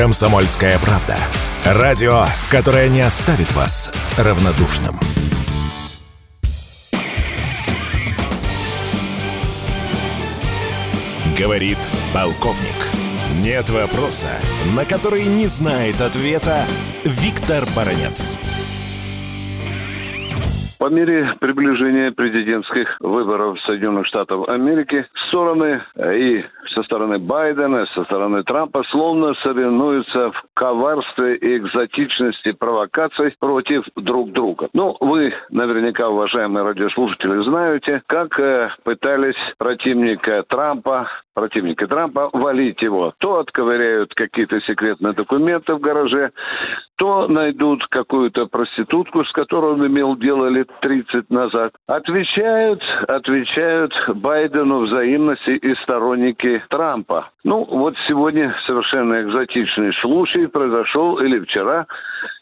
Комсомольская правда. Радио, которое не оставит вас равнодушным. Говорит полковник. Нет вопроса, на который не знает ответа Виктор Баранец. По мере приближения президентских выборов Соединенных Штатов Америки стороны э, и со стороны Байдена, со стороны Трампа словно соревнуются в коварстве и экзотичности провокаций против друг друга. Ну, вы наверняка, уважаемые радиослушатели, знаете, как э, пытались противника Трампа противника Трампа, валить его. То отковыряют какие-то секретные документы в гараже, то найдут какую-то проститутку, с которой он имел дело лет 30 назад. Отвечают, отвечают Байдену взаимности и сторонники Трампа. Ну, вот сегодня совершенно экзотичный случай произошел или вчера,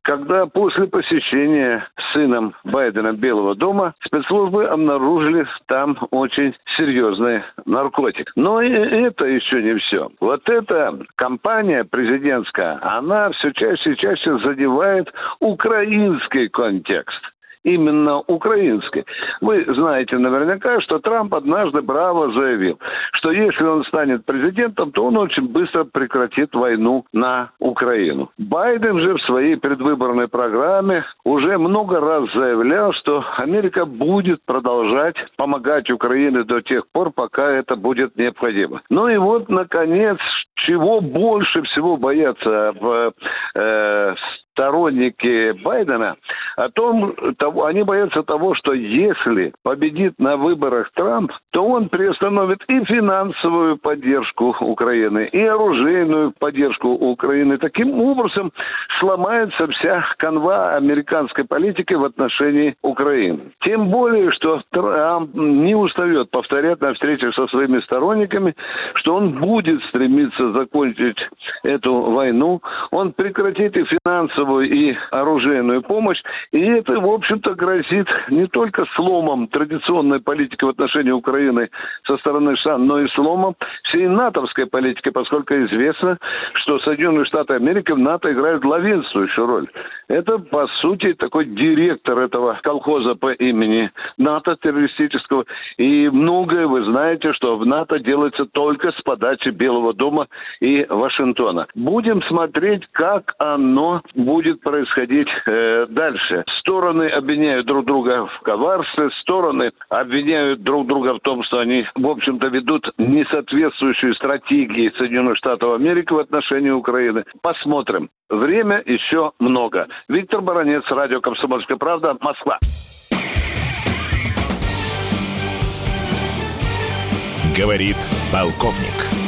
когда после посещения сыном Байдена Белого дома спецслужбы обнаружили там очень серьезный наркотик. Но и это еще не все. Вот эта кампания президентская, она все чаще и чаще задевает украинский контекст именно украинской. Вы знаете наверняка, что Трамп однажды браво заявил, что если он станет президентом, то он очень быстро прекратит войну на Украину. Байден же в своей предвыборной программе уже много раз заявлял, что Америка будет продолжать помогать Украине до тех пор, пока это будет необходимо. Ну и вот, наконец, чего больше всего боятся в э, сторонники Байдена о том, того, они боятся того, что если победит на выборах Трамп, то он приостановит и финансовую поддержку Украины, и оружейную поддержку Украины. Таким образом сломается вся канва американской политики в отношении Украины. Тем более, что Трамп не устает повторять на встречах со своими сторонниками, что он будет стремиться закончить эту войну, он прекратит и финансовую финансовую и оружейную помощь. И это, в общем-то, грозит не только сломом традиционной политики в отношении Украины со стороны США, но и сломом всей натовской политики, поскольку известно, что Соединенные Штаты Америки в НАТО играют главенствующую роль. Это, по сути, такой директор этого колхоза по имени НАТО террористического. И многое вы знаете, что в НАТО делается только с подачи Белого дома и Вашингтона. Будем смотреть, как оно будет будет происходить э, дальше. Стороны обвиняют друг друга в коварстве, стороны обвиняют друг друга в том, что они, в общем-то, ведут несоответствующую стратегии Соединенных Штатов Америки в отношении Украины. Посмотрим. Время еще много. Виктор Баранец, радио «Комсомольская правда», Москва. Говорит полковник.